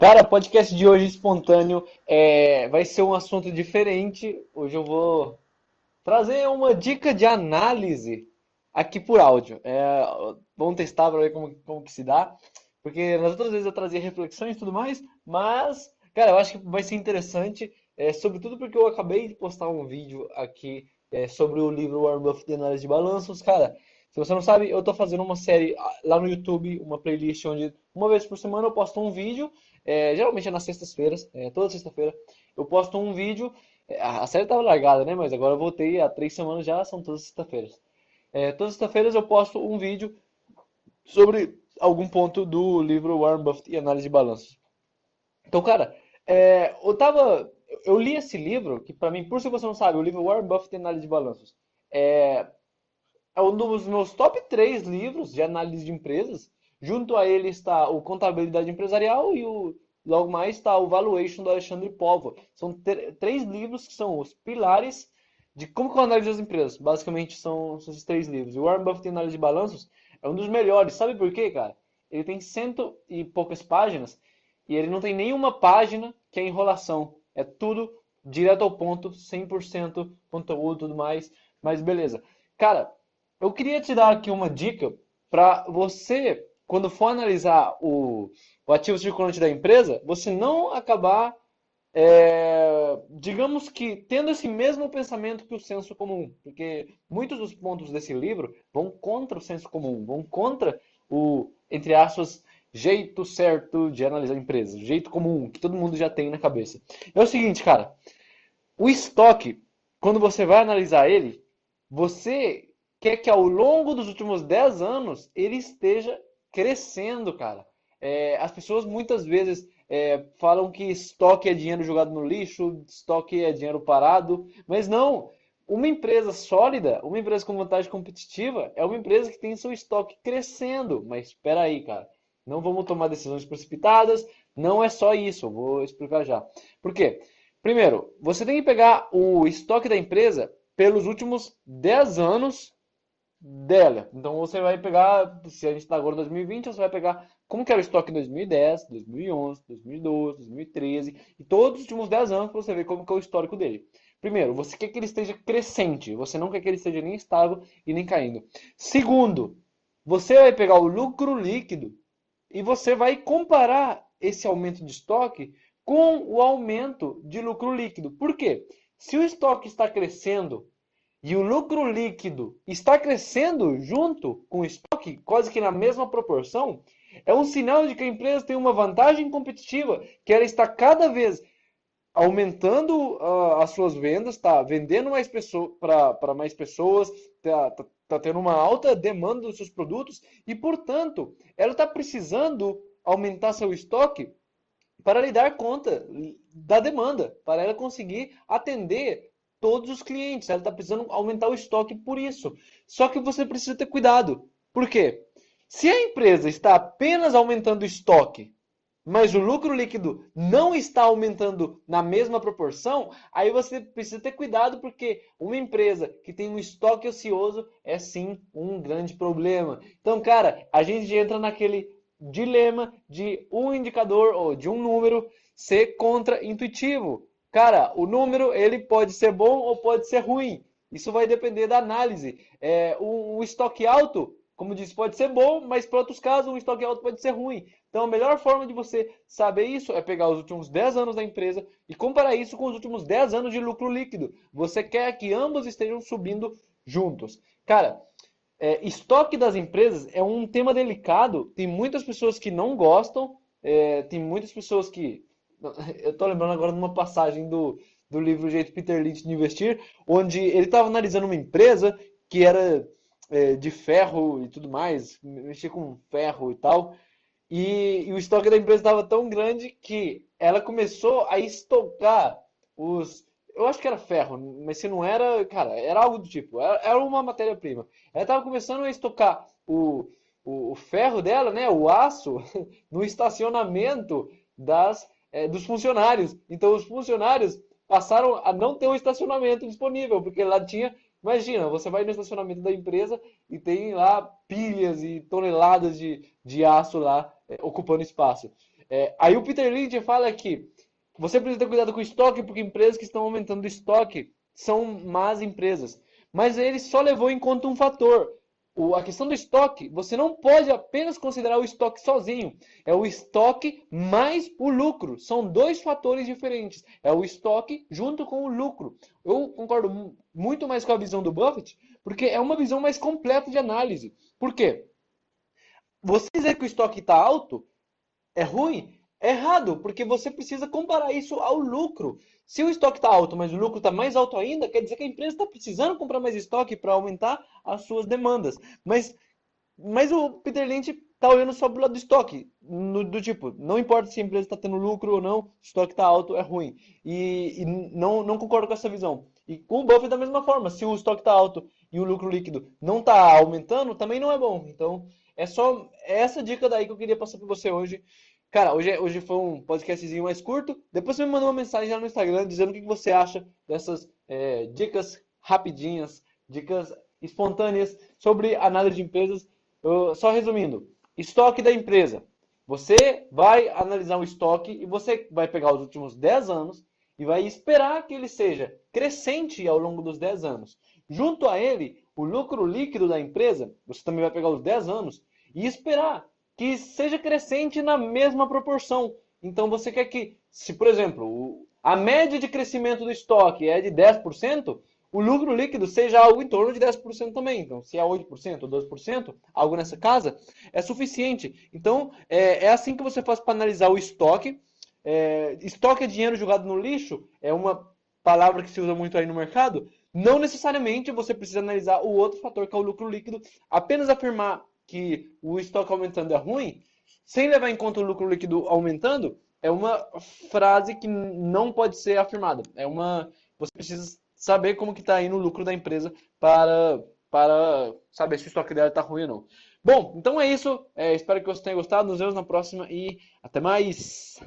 Cara, podcast de hoje espontâneo é, vai ser um assunto diferente. Hoje eu vou trazer uma dica de análise aqui por áudio. É, vamos testar para ver como, como que se dá. Porque nas outras vezes eu trazia reflexões e tudo mais, mas, cara, eu acho que vai ser interessante, é, sobretudo porque eu acabei de postar um vídeo aqui é, sobre o livro Warren Buffett de Análise de Balanços. Cara, se você não sabe, eu estou fazendo uma série ah, lá no YouTube, uma playlist onde uma vez por semana eu posto um vídeo é, geralmente é nas sextas-feiras, é, toda sexta-feira, eu posto um vídeo. É, a série estava largada, né? Mas agora eu voltei há três semanas já, são todas sexta-feiras. É, todas sexta-feiras eu posto um vídeo sobre algum ponto do livro Warren Buffett e Análise de Balanços. Então, cara, é, eu tava. Eu li esse livro, que para mim, por se você não sabe, o livro Warren Buffett e Análise de Balanços é, é um dos meus top 3 livros de análise de empresas. Junto a ele está o Contabilidade Empresarial e o, logo mais está o Valuation do Alexandre Povo. São três livros que são os pilares de como que eu analiso as empresas. Basicamente são, são esses três livros. O Warren Buffett Análise de Balanços é um dos melhores. Sabe por quê, cara? Ele tem cento e poucas páginas e ele não tem nenhuma página que é enrolação. É tudo direto ao ponto, 100% conteúdo e tudo mais. Mas beleza. Cara, eu queria te dar aqui uma dica para você quando for analisar o, o ativo circulante da empresa, você não acabar, é, digamos que, tendo esse mesmo pensamento que o senso comum. Porque muitos dos pontos desse livro vão contra o senso comum, vão contra o, entre aspas, jeito certo de analisar a empresa, jeito comum, que todo mundo já tem na cabeça. É o seguinte, cara, o estoque, quando você vai analisar ele, você quer que ao longo dos últimos 10 anos ele esteja crescendo, cara. É, as pessoas muitas vezes é, falam que estoque é dinheiro jogado no lixo, estoque é dinheiro parado, mas não. Uma empresa sólida, uma empresa com vantagem competitiva, é uma empresa que tem seu estoque crescendo. Mas espera aí, cara. Não vamos tomar decisões precipitadas. Não é só isso. Eu vou explicar já. Por quê? Primeiro, você tem que pegar o estoque da empresa pelos últimos 10 anos dela. Então você vai pegar, se a gente está agora em 2020, você vai pegar como que era o estoque em 2010, 2011, 2012, 2013 e todos os últimos 10 anos para você ver como que é o histórico dele. Primeiro, você quer que ele esteja crescente, você não quer que ele esteja nem estável e nem caindo. Segundo, você vai pegar o lucro líquido e você vai comparar esse aumento de estoque com o aumento de lucro líquido. Por quê? Se o estoque está crescendo e o lucro líquido está crescendo junto com o estoque, quase que na mesma proporção, é um sinal de que a empresa tem uma vantagem competitiva, que ela está cada vez aumentando uh, as suas vendas, está vendendo mais para mais pessoas, está tá, tá tendo uma alta demanda dos seus produtos e, portanto, ela está precisando aumentar seu estoque para lhe dar conta da demanda, para ela conseguir atender todos os clientes. Ela está precisando aumentar o estoque por isso. Só que você precisa ter cuidado. Por quê? Se a empresa está apenas aumentando o estoque, mas o lucro líquido não está aumentando na mesma proporção, aí você precisa ter cuidado porque uma empresa que tem um estoque ocioso é sim um grande problema. Então, cara, a gente entra naquele dilema de um indicador ou de um número ser contra-intuitivo. Cara, o número ele pode ser bom ou pode ser ruim. Isso vai depender da análise. É, um estoque alto, como disse, pode ser bom, mas para outros casos, um estoque alto pode ser ruim. Então, a melhor forma de você saber isso é pegar os últimos 10 anos da empresa e comparar isso com os últimos 10 anos de lucro líquido. Você quer que ambos estejam subindo juntos. Cara, é, estoque das empresas é um tema delicado. Tem muitas pessoas que não gostam, é, tem muitas pessoas que eu tô lembrando agora de uma passagem do, do livro O Jeito Peter Lynch de Investir, onde ele estava analisando uma empresa que era é, de ferro e tudo mais, mexia com ferro e tal, e, e o estoque da empresa estava tão grande que ela começou a estocar os. Eu acho que era ferro, mas se não era, cara, era algo do tipo, era, era uma matéria-prima. Ela estava começando a estocar o, o, o ferro dela, né, o aço, no estacionamento das é, dos funcionários. Então os funcionários passaram a não ter um estacionamento disponível, porque lá tinha. Imagina, você vai no estacionamento da empresa e tem lá pilhas e toneladas de, de aço lá é, ocupando espaço. É, aí o Peter Lynch fala que você precisa ter cuidado com o estoque, porque empresas que estão aumentando o estoque são más empresas. Mas ele só levou em conta um fator. A questão do estoque, você não pode apenas considerar o estoque sozinho. É o estoque mais o lucro. São dois fatores diferentes. É o estoque junto com o lucro. Eu concordo muito mais com a visão do Buffett, porque é uma visão mais completa de análise. Por quê? Você dizer que o estoque está alto é ruim, é errado, porque você precisa comparar isso ao lucro. Se o estoque está alto, mas o lucro está mais alto ainda, quer dizer que a empresa está precisando comprar mais estoque para aumentar as suas demandas. Mas, mas o Peter Lynch está olhando só pro lado do estoque, no, do tipo, não importa se a empresa está tendo lucro ou não, o estoque está alto, é ruim. E, e, não, não concordo com essa visão. E com o Buffett da mesma forma, se o estoque está alto e o lucro líquido não está aumentando, também não é bom. Então, é só essa dica daí que eu queria passar para você hoje. Cara, hoje, hoje foi um podcastzinho mais curto. Depois você me mandou uma mensagem lá no Instagram dizendo o que você acha dessas é, dicas rapidinhas, dicas espontâneas sobre análise de empresas. Eu, só resumindo, estoque da empresa. Você vai analisar o estoque e você vai pegar os últimos 10 anos e vai esperar que ele seja crescente ao longo dos 10 anos. Junto a ele, o lucro líquido da empresa, você também vai pegar os 10 anos e esperar que seja crescente na mesma proporção. Então você quer que, se por exemplo, a média de crescimento do estoque é de 10%, o lucro líquido seja algo em torno de 10% também. Então, se é 8% ou 12%, algo nessa casa, é suficiente. Então, é, é assim que você faz para analisar o estoque. É, estoque é dinheiro jogado no lixo, é uma palavra que se usa muito aí no mercado. Não necessariamente você precisa analisar o outro fator, que é o lucro líquido. Apenas afirmar que o estoque aumentando é ruim, sem levar em conta o lucro líquido aumentando, é uma frase que não pode ser afirmada. É uma, você precisa saber como que está indo o lucro da empresa para, para saber se o estoque dela está ruim ou não. Bom, então é isso. É, espero que você tenha gostado. Nos vemos na próxima e até mais.